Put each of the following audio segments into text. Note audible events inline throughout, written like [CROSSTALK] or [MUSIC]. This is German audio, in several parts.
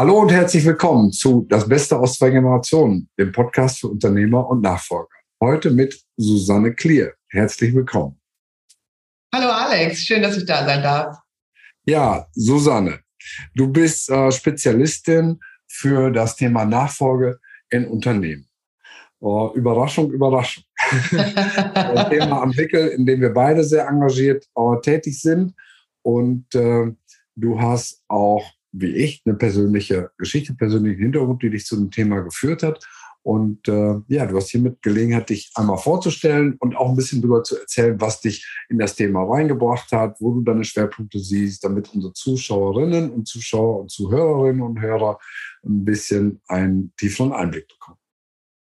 Hallo und herzlich willkommen zu Das Beste aus zwei Generationen, dem Podcast für Unternehmer und Nachfolger. Heute mit Susanne Klier. Herzlich willkommen. Hallo Alex, schön, dass ich da sein darf. Ja, Susanne, du bist äh, Spezialistin für das Thema Nachfolge in Unternehmen. Oh, Überraschung, Überraschung. [LAUGHS] Ein Thema am Wickel, in dem wir beide sehr engagiert äh, tätig sind. Und äh, du hast auch wie ich, eine persönliche Geschichte, persönlichen Hintergrund, die dich zu dem Thema geführt hat. Und äh, ja, du hast hiermit Gelegenheit, dich einmal vorzustellen und auch ein bisschen darüber zu erzählen, was dich in das Thema reingebracht hat, wo du deine Schwerpunkte siehst, damit unsere Zuschauerinnen und Zuschauer und Zuhörerinnen und Hörer ein bisschen einen tieferen Einblick bekommen.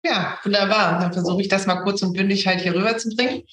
Ja, wunderbar. Dann versuche ich das mal kurz und bündig halt hier rüberzubringen. Hm,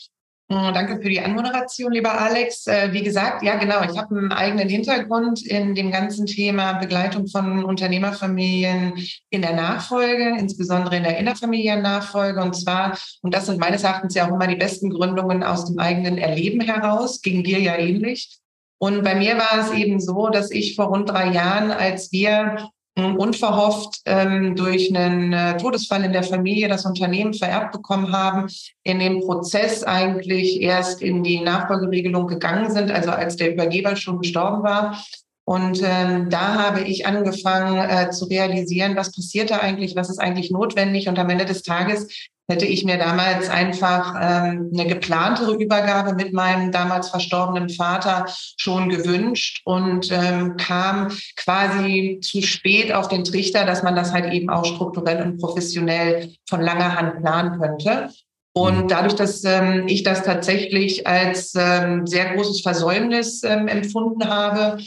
danke für die Anmoderation, lieber Alex. Äh, wie gesagt, ja genau, ich habe einen eigenen Hintergrund in dem ganzen Thema Begleitung von Unternehmerfamilien in der Nachfolge, insbesondere in der Innerfamiliennachfolge. Und zwar, und das sind meines Erachtens ja auch immer die besten Gründungen aus dem eigenen Erleben heraus, ging dir ja ähnlich. Und bei mir war es eben so, dass ich vor rund drei Jahren, als wir unverhofft ähm, durch einen äh, Todesfall in der Familie das Unternehmen vererbt bekommen haben, in dem Prozess eigentlich erst in die Nachfolgeregelung gegangen sind, also als der Übergeber schon gestorben war. Und ähm, da habe ich angefangen äh, zu realisieren, was passiert da eigentlich, was ist eigentlich notwendig. Und am Ende des Tages hätte ich mir damals einfach ähm, eine geplantere Übergabe mit meinem damals verstorbenen Vater schon gewünscht und ähm, kam quasi zu spät auf den Trichter, dass man das halt eben auch strukturell und professionell von langer Hand planen könnte. Und mhm. dadurch, dass ähm, ich das tatsächlich als ähm, sehr großes Versäumnis ähm, empfunden habe,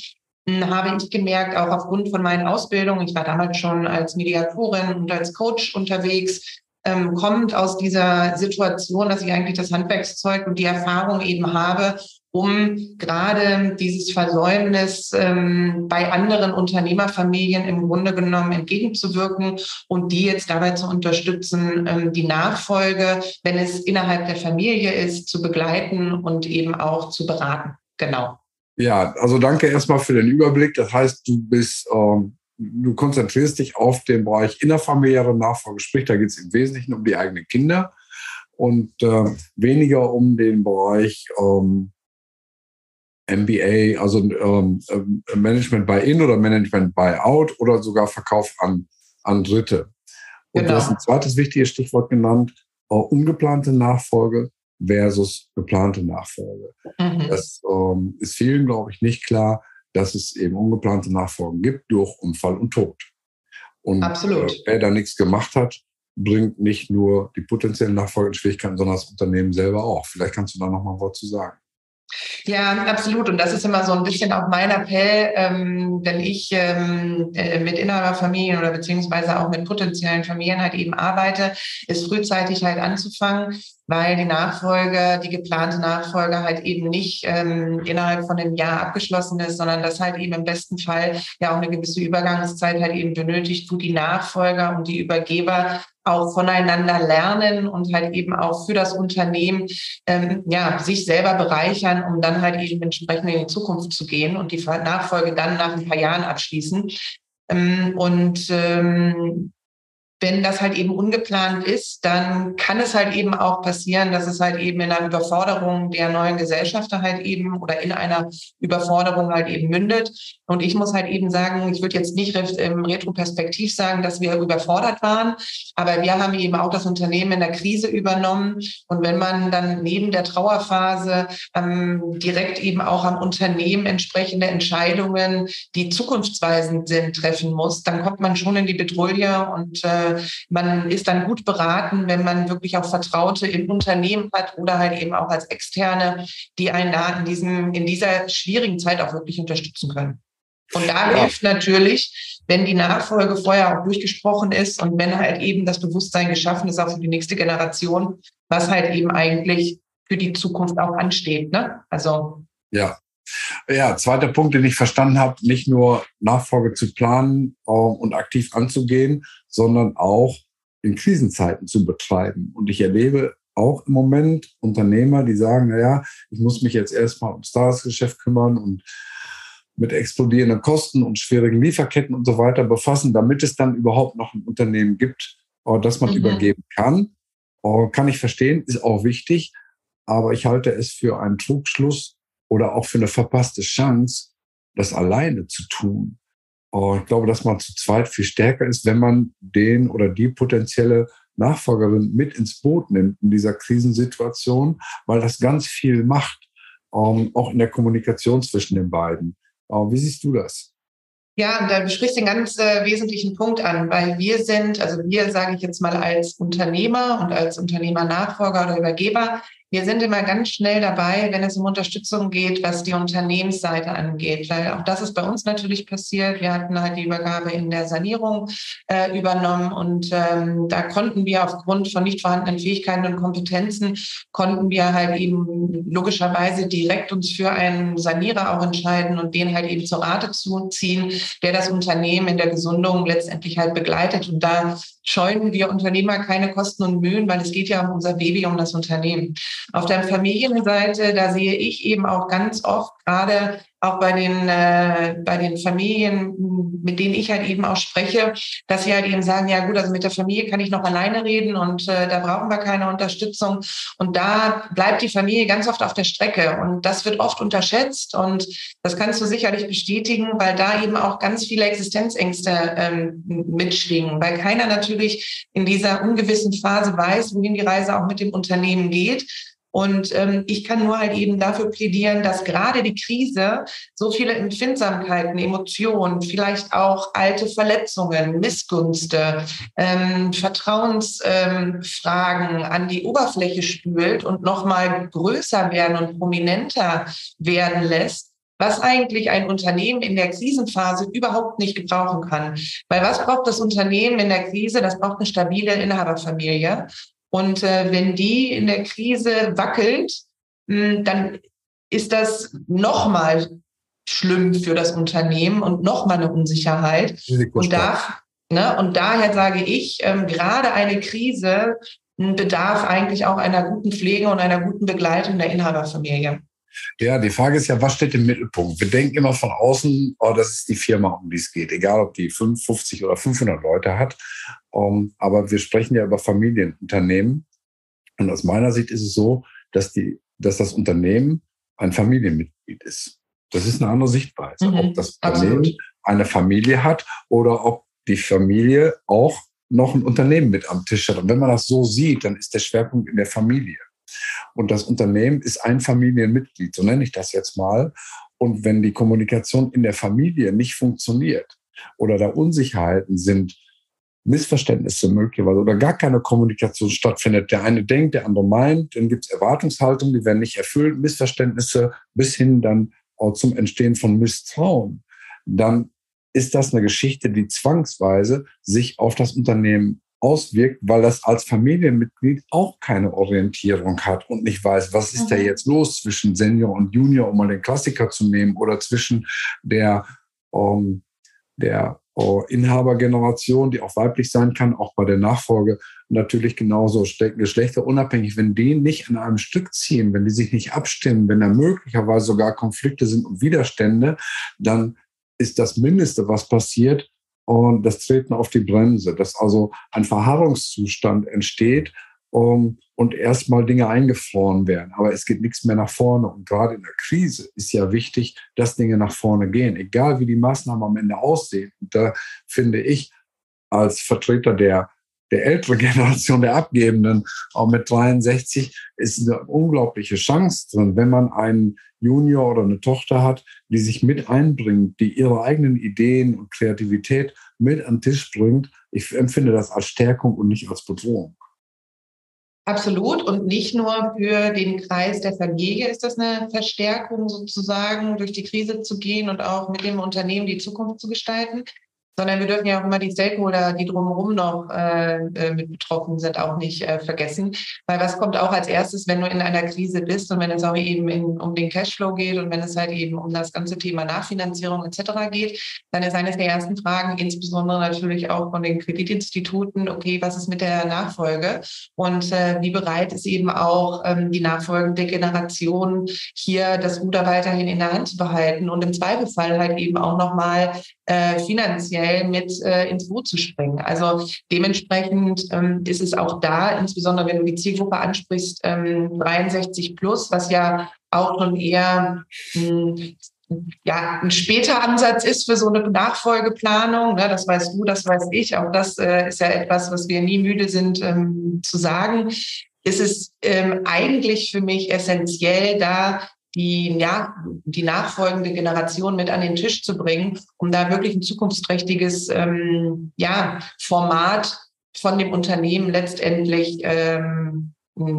habe ich gemerkt, auch aufgrund von meinen Ausbildungen, ich war damals schon als Mediatorin und als Coach unterwegs, ähm, kommt aus dieser Situation, dass ich eigentlich das Handwerkszeug und die Erfahrung eben habe, um gerade dieses Versäumnis ähm, bei anderen Unternehmerfamilien im Grunde genommen entgegenzuwirken und die jetzt dabei zu unterstützen, ähm, die Nachfolge, wenn es innerhalb der Familie ist, zu begleiten und eben auch zu beraten. Genau. Ja, also danke erstmal für den Überblick. Das heißt, du bist ähm, du konzentrierst dich auf den Bereich innerfamiliäre Nachfolge, sprich, da geht es im Wesentlichen um die eigenen Kinder und äh, weniger um den Bereich ähm, MBA, also ähm, äh, Management by In oder Management by Out oder sogar Verkauf an, an Dritte. Und genau. du hast ein zweites wichtiges Stichwort genannt, äh, ungeplante Nachfolge versus geplante Nachfolge. Mhm. Das ähm, ist vielen, glaube ich, nicht klar, dass es eben ungeplante Nachfolgen gibt durch Unfall und Tod. Und Absolut. Äh, wer da nichts gemacht hat, bringt nicht nur die potenziellen Nachfolgeschwierigkeiten, sondern das Unternehmen selber auch. Vielleicht kannst du da noch mal ein Wort zu sagen. Ja, absolut. Und das ist immer so ein bisschen auch mein Appell, ähm, wenn ich ähm, äh, mit Inhaberfamilien oder beziehungsweise auch mit potenziellen Familien halt eben arbeite, ist frühzeitig halt anzufangen, weil die Nachfolge, die geplante Nachfolge halt eben nicht ähm, innerhalb von einem Jahr abgeschlossen ist, sondern das halt eben im besten Fall ja auch eine gewisse Übergangszeit halt eben benötigt, wo die Nachfolger und die Übergeber auch voneinander lernen und halt eben auch für das Unternehmen ähm, ja sich selber bereichern, um dann halt eben entsprechend in die Zukunft zu gehen und die Nachfolge dann nach ein paar Jahren abschließen. Ähm, und ähm, wenn das halt eben ungeplant ist, dann kann es halt eben auch passieren, dass es halt eben in einer Überforderung der neuen Gesellschafter halt eben oder in einer Überforderung halt eben mündet. Und ich muss halt eben sagen, ich würde jetzt nicht im Retroperspektiv sagen, dass wir überfordert waren, aber wir haben eben auch das Unternehmen in der Krise übernommen. Und wenn man dann neben der Trauerphase ähm, direkt eben auch am Unternehmen entsprechende Entscheidungen, die zukunftsweisend sind, treffen muss, dann kommt man schon in die Bedrohung und äh, man ist dann gut beraten, wenn man wirklich auch Vertraute im Unternehmen hat oder halt eben auch als Externe, die einen da in, diesem, in dieser schwierigen Zeit auch wirklich unterstützen können. Und da ja. hilft natürlich, wenn die Nachfolge vorher auch durchgesprochen ist und wenn halt eben das Bewusstsein geschaffen ist, auch für die nächste Generation, was halt eben eigentlich für die Zukunft auch ansteht. Ne? Also ja, ja, zweiter Punkt, den ich verstanden habe, nicht nur Nachfolge zu planen äh, und aktiv anzugehen, sondern auch in Krisenzeiten zu betreiben. Und ich erlebe auch im Moment Unternehmer, die sagen, naja, ich muss mich jetzt erstmal ums Tagesgeschäft kümmern und mit explodierenden Kosten und schwierigen Lieferketten und so weiter befassen, damit es dann überhaupt noch ein Unternehmen gibt, äh, das man mhm. übergeben kann. Äh, kann ich verstehen, ist auch wichtig, aber ich halte es für einen Trugschluss oder auch für eine verpasste Chance, das alleine zu tun. Äh, ich glaube, dass man zu zweit viel stärker ist, wenn man den oder die potenzielle Nachfolgerin mit ins Boot nimmt in dieser Krisensituation, weil das ganz viel macht, ähm, auch in der Kommunikation zwischen den beiden. Wie siehst du das? Ja, da sprichst du einen ganz äh, wesentlichen Punkt an, weil wir sind, also wir sage ich jetzt mal als Unternehmer und als Unternehmernachfolger oder Übergeber, wir sind immer ganz schnell dabei, wenn es um Unterstützung geht, was die Unternehmensseite angeht, weil auch das ist bei uns natürlich passiert. Wir hatten halt die Übergabe in der Sanierung äh, übernommen und ähm, da konnten wir aufgrund von nicht vorhandenen Fähigkeiten und Kompetenzen konnten wir halt eben logischerweise direkt uns für einen Sanierer auch entscheiden und den halt eben zur Rate zuziehen, der das Unternehmen in der Gesundung letztendlich halt begleitet. Und da scheuen wir Unternehmer keine Kosten und Mühen, weil es geht ja um unser Baby, um das Unternehmen. Auf der Familienseite, da sehe ich eben auch ganz oft gerade auch bei den, äh, bei den Familien, mit denen ich halt eben auch spreche, dass sie halt eben sagen, ja gut, also mit der Familie kann ich noch alleine reden und äh, da brauchen wir keine Unterstützung. Und da bleibt die Familie ganz oft auf der Strecke. Und das wird oft unterschätzt und das kannst du sicherlich bestätigen, weil da eben auch ganz viele Existenzängste ähm, mitschwingen, weil keiner natürlich in dieser ungewissen Phase weiß, wohin die Reise auch mit dem Unternehmen geht. Und ähm, ich kann nur halt eben dafür plädieren, dass gerade die Krise so viele Empfindsamkeiten, Emotionen, vielleicht auch alte Verletzungen, Missgunste, ähm, Vertrauensfragen ähm, an die Oberfläche spült und nochmal größer werden und prominenter werden lässt was eigentlich ein Unternehmen in der Krisenphase überhaupt nicht gebrauchen kann. Weil was braucht das Unternehmen in der Krise? Das braucht eine stabile Inhaberfamilie. Und äh, wenn die in der Krise wackelt, mh, hm, dann ist das nochmal schlimm für das Unternehmen und nochmal eine Unsicherheit. Und, da, ne, und daher sage ich, ähm, gerade eine Krise hm, bedarf eigentlich auch einer guten Pflege und einer guten Begleitung der Inhaberfamilie. Ja, die Frage ist ja, was steht im Mittelpunkt? Wir denken immer von außen, oh, das ist die Firma, um die es geht, egal ob die 50 oder 500 Leute hat. Um, ähm, aber wir sprechen ja über Familienunternehmen. Und aus meiner Sicht ist es so, dass, die, dass das Unternehmen ein Familienmitglied ist. Das ist eine andere Sichtweise. Mhm, ob das Unternehmen absolut. eine Familie hat oder ob die Familie auch noch ein Unternehmen mit am Tisch hat. Und wenn man das so sieht, dann ist der Schwerpunkt in der Familie. Und das Unternehmen ist ein Familienmitglied, so nenne ich das jetzt mal. Und wenn die Kommunikation in der Familie nicht funktioniert oder da Unsicherheiten sind, Missverständnisse möglicherweise oder gar keine Kommunikation stattfindet. Der eine denkt, der andere meint, dann gibt es Erwartungshaltungen, die werden nicht erfüllt, Missverständnisse bis hin dann auch zum Entstehen von Misstrauen. Dann ist das eine Geschichte, die zwangsweise sich auf das Unternehmen auswirkt, weil das als Familienmitglied auch keine Orientierung hat und nicht weiß, was ist da mhm. jetzt los zwischen Senior und Junior, um mal den Klassiker zu nehmen, oder zwischen der, ähm, der äh, Inhabergeneration, die auch weiblich sein kann, auch bei der Nachfolge natürlich genauso geschlechterunabhängig. Wenn die nicht an einem Stück ziehen, wenn die sich nicht abstimmen, wenn da möglicherweise sogar Konflikte sind und Widerstände, dann ist das Mindeste, was passiert, und das Treten auf die Bremse, dass also ein Verharrungszustand entsteht um, und erstmal Dinge eingefroren werden. Aber es geht nichts mehr nach vorne. Und gerade in der Krise ist ja wichtig, dass Dinge nach vorne gehen, egal wie die Maßnahmen am Ende aussehen. Und da finde ich als Vertreter der der älteren [LAUGHS] Generation der Abgebenden, auch mit 63, ist eine unglaubliche Chance drin, wenn man einen Junior oder eine Tochter hat, die sich mit einbringt, die ihre eigenen Ideen und Kreativität mit an den Tisch bringt. Ich empfinde das als Stärkung und nicht als Bedrohung. Absolut. Und nicht nur für den Kreis der Familie ist das eine Verstärkung sozusagen, durch die Krise zu gehen und auch mit dem Unternehmen die Zukunft zu gestalten, sondern wir dürfen ja auch immer die Stakeholder, die drumherum noch äh, äh, mit betroffen sind, auch nicht äh, vergessen. Weil was kommt auch als erstes, wenn du in einer Krise bist und wenn es auch eben in, um den Cashflow geht und wenn es halt eben um das ganze Thema Nachfinanzierung etc. geht, dann ist eines der ersten Fragen, insbesondere natürlich auch von den Kreditinstituten, okay, was ist mit der Nachfolge und äh, wie bereit ist eben auch ähm, die nachfolgende Generation hier das Ruder weiterhin in der Hand zu behalten und im Zweifelsfall halt eben auch nochmal äh, finanziell mit äh, ins Boot zu springen. Also dementsprechend ähm, ist es auch da, insbesondere wenn du die Zielgruppe ansprichst, ähm, 63 plus, was ja auch schon eher mh, hm, ja, ein später Ansatz ist für so eine Nachfolgeplanung. Ne, das weißt du, das weiß ich. Auch das äh, ist ja etwas, was wir nie müde sind ähm, zu sagen. Ist es ähm, eigentlich für mich essentiell, da die, ja, die nachfolgende Generation mit an den Tisch zu bringen, um da wirklich ein zukunftsträchtiges ähm, ja, Format von dem Unternehmen letztendlich ähm,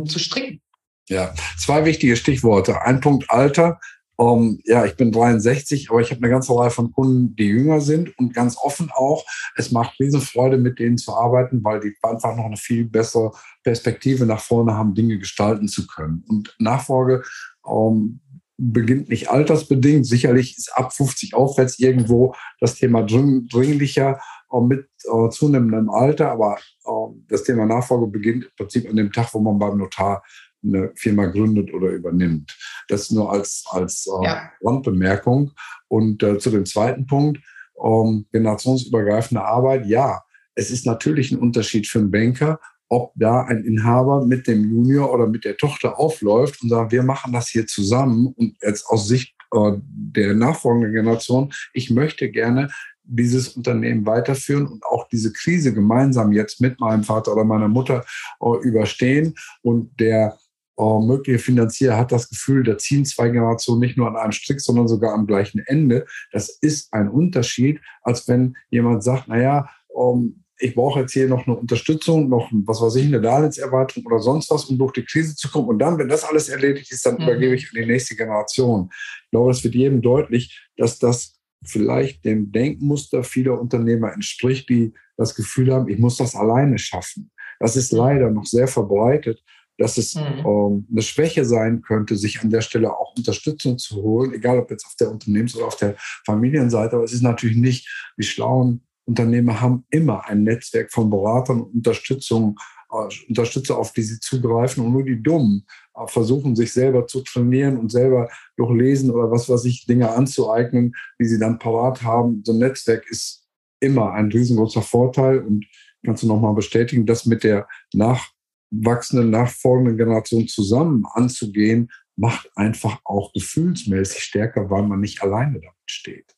zu stricken. Ja, zwei wichtige Stichworte. Ein Punkt Alter. Um, ja, ich bin 63, aber ich habe eine ganze Reihe von Kunden, die jünger sind und ganz offen auch. Es macht Riesenfreude, mit denen zu arbeiten, weil die einfach noch eine viel bessere Perspektive nach vorne haben, Dinge gestalten zu können. Und Nachfolge um, beginnt nicht altersbedingt. Sicherlich ist ab 50 aufwärts irgendwo das Thema dringlicher äh, mit äh, zunehmendem Alter, aber äh, das Thema Nachfolge beginnt im Prinzip an dem Tag, wo man beim Notar eine Firma gründet oder übernimmt. Das nur als, als äh, ja. Randbemerkung. Und äh, zu dem zweiten Punkt, ähm, generationsübergreifende Arbeit, ja, es ist natürlich ein Unterschied für einen Banker, ob da ein Inhaber mit dem Junior oder mit der Tochter aufläuft und sagt, wir machen das hier zusammen und jetzt aus Sicht äh, der nachfolgenden Generation, ich möchte gerne dieses Unternehmen weiterführen und auch diese Krise gemeinsam jetzt mit meinem Vater oder meiner Mutter äh, überstehen. Und der äh, mögliche Finanzier hat das Gefühl, da ziehen zwei Generationen nicht nur an einem Strick, sondern sogar am gleichen Ende. Das ist ein Unterschied, als wenn jemand sagt, naja, ähm, ich brauche jetzt hier noch eine Unterstützung, noch was weiß ich, eine Darlehenserwartung oder sonst was, um durch die Krise zu kommen. Und dann, wenn das alles erledigt ist, dann mhm. übergebe ich an die nächste Generation. Ich glaube, es wird jedem deutlich, dass das vielleicht dem Denkmuster vieler Unternehmer entspricht, die das Gefühl haben, ich muss das alleine schaffen. Das ist leider noch sehr verbreitet, dass es mhm. ähm, eine Schwäche sein könnte, sich an der Stelle auch Unterstützung zu holen, egal ob jetzt auf der Unternehmens- oder auf der Familienseite. Aber es ist natürlich nicht, die schlauen Unternehmer haben immer ein Netzwerk von Beratern und Unterstützung, äh, Unterstützer, auf die sie zugreifen. Und nur die Dummen äh, versuchen, sich selber zu trainieren und selber durch Lesen oder was weiß ich, Dinge anzueignen, die sie dann parat haben. So ein Netzwerk ist immer ein riesengroßer Vorteil. Und kannst du nochmal bestätigen, das mit der nachwachsenden, nachfolgenden Generation zusammen anzugehen, macht einfach auch gefühlsmäßig stärker, weil man nicht alleine damit steht.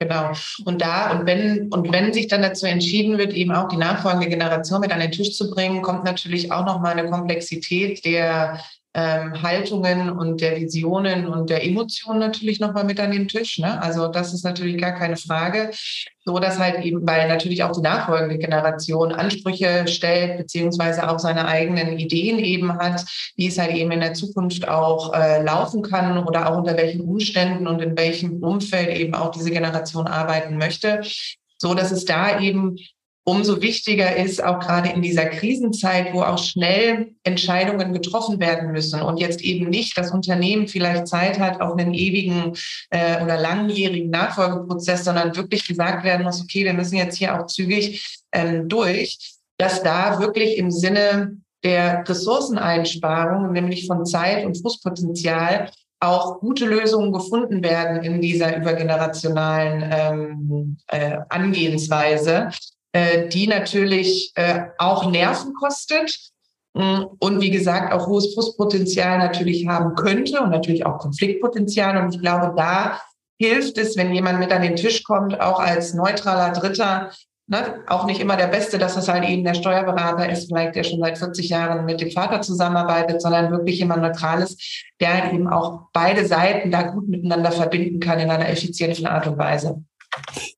Genau. Und da, und wenn, und wenn sich dann dazu entschieden wird, eben auch die nachfolgende Generation mit an den Tisch zu bringen, kommt natürlich auch nochmal eine Komplexität der ähm, Haltungen und der Visionen und der Emotionen natürlich nochmal mit an den Tisch. Ne? Also das ist natürlich gar keine Frage. So dass halt eben, weil natürlich auch die nachfolgende Generation Ansprüche stellt, beziehungsweise auch seine eigenen Ideen eben hat, wie es halt eben in der Zukunft auch äh, laufen kann oder auch unter welchen Umständen und in welchem Umfeld eben auch diese Generation arbeiten möchte so dass es da eben umso wichtiger ist, auch gerade in dieser Krisenzeit, wo auch schnell Entscheidungen getroffen werden müssen und jetzt eben nicht das Unternehmen vielleicht Zeit hat auf einen ewigen äh, oder langjährigen Nachfolgeprozess, sondern wirklich gesagt werden muss, okay, wir müssen jetzt hier auch zügig ähm, durch, dass da wirklich im Sinne der Ressourceneinsparung, nämlich von Zeit und Frustpotenzial, auch gute Lösungen gefunden werden in dieser übergenerationalen ähm, äh, Angehensweise, äh, die natürlich äh, auch Nerven kostet mm, und wie gesagt auch hohes Frustpotenzial natürlich haben könnte und natürlich auch Konfliktpotenzial. Und ich glaube, da hilft es, wenn jemand mit an den Tisch kommt, auch als neutraler Dritter, ne, auch nicht immer der Beste, dass es halt eben der Steuerberater ist, vielleicht der schon seit 40 Jahren mit dem Vater zusammenarbeitet, sondern wirklich jemand Neutrales, der halt eben auch beide Seiten da gut miteinander verbinden kann in einer effizienten Art und Weise.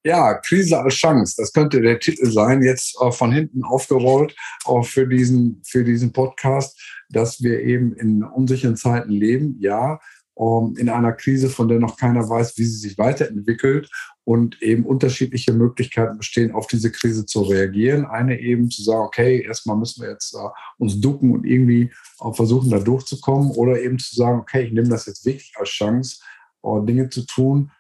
Ja, Krise als Chance, das könnte der Titel sein, jetzt von hinten aufgerollt, auch für diesen, für diesen Podcast, dass wir eben in unsicheren Zeiten leben, ja. ähm, in einer Krise, von der noch keiner weiß, wie sie sich weiterentwickelt und eben unterschiedliche Möglichkeiten bestehen, auf diese Krise zu reagieren. Eine eben zu sagen, okay, erstmal müssen wir jetzt äh, uns ducken und irgendwie äh, versuchen, da durchzukommen oder eben zu sagen, okay, ich nehme das jetzt wirklich als Chance, äh, Dinge zu tun,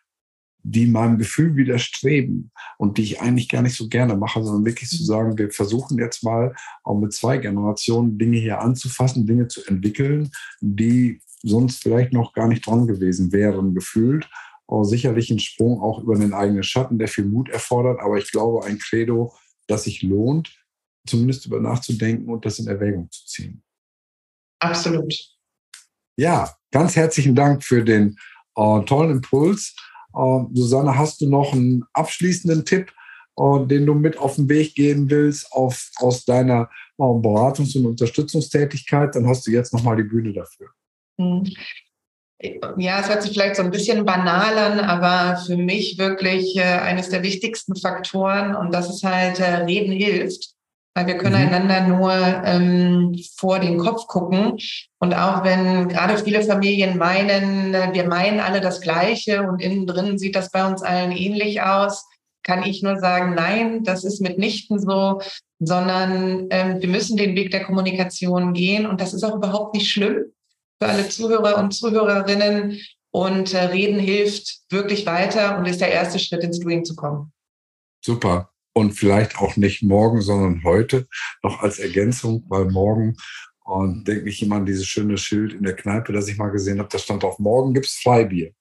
die meinem Gefühl widerstreben und die ich eigentlich gar nicht so gerne mache, sondern wirklich zu mhm. sagen, wir versuchen jetzt mal auch mit zwei Generationen Dinge hier anzufassen, Dinge zu entwickeln, die sonst vielleicht noch gar nicht dran gewesen wären, gefühlt. Auch sicherlich ein Sprung auch über den eigenen Schatten, der viel Mut erfordert, aber ich glaube, ein Credo, das sich lohnt, zumindest über nachzudenken und das in Erwägung zu ziehen. Absolut. Ja, ganz herzlichen Dank für den äh, tollen Impuls. Äh, Susanne, hast du noch einen abschließenden Tipp, äh, den du mit auf den Weg gehen willst auf, aus deiner äh, Beratungs- und Unterstützungstätigkeit? Dann hast du jetzt nochmal die Bühne dafür. Hm. Ja, es hört sich vielleicht so ein bisschen banal an, aber für mich wirklich äh, eines der wichtigsten Faktoren und das ist halt, Reden hilft. Weil wir können mhm. einander nur ähm, vor den Kopf gucken. Und auch wenn gerade viele Familien meinen, äh, wir meinen alle das Gleiche und innen drin sieht das bei uns allen ähnlich aus, kann ich nur sagen, nein, das ist mitnichten so, sondern ähm, wir müssen den Weg der Kommunikation gehen. Und das ist auch überhaupt nicht schlimm für alle Zuhörer und Zuhörerinnen. Und äh, Reden hilft wirklich weiter und ist der erste Schritt ins Doing zu kommen. Super und vielleicht auch nicht morgen, sondern heute noch als Ergänzung, weil morgen und denke ich immer an dieses schöne Schild in der Kneipe, das ich mal gesehen habe, da stand drauf, morgen gibt es Freibier.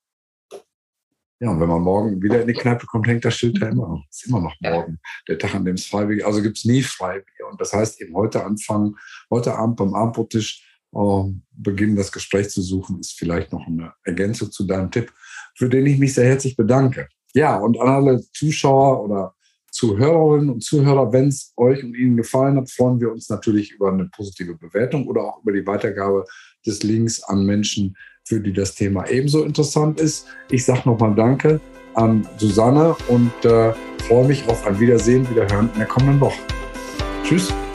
Ja, und wenn man morgen wieder in die Kneipe kommt, hängt das Schild da immer noch. Es ist immer noch morgen, der Tag, an dem es Freibier Also gibt es nie Freibier. Und das heißt eben heute anfangen, heute Abend beim Abendbrottisch äh, beginnen, das Gespräch zu suchen, ist vielleicht noch eine Ergänzung zu deinem Tipp, für den ich mich sehr herzlich bedanke. Ja, und an alle Zuschauer oder Zuhörerinnen und Zuhörer, wenn es euch und Ihnen gefallen hat, freuen wir uns natürlich über eine positive Bewertung oder auch über die Weitergabe des Links an Menschen, für die das Thema ebenso interessant ist. Ich sage nochmal Danke an Susanne und äh, freue mich auf ein Wiedersehen, Wiederhören in der kommenden Woche. Tschüss. Tschüss.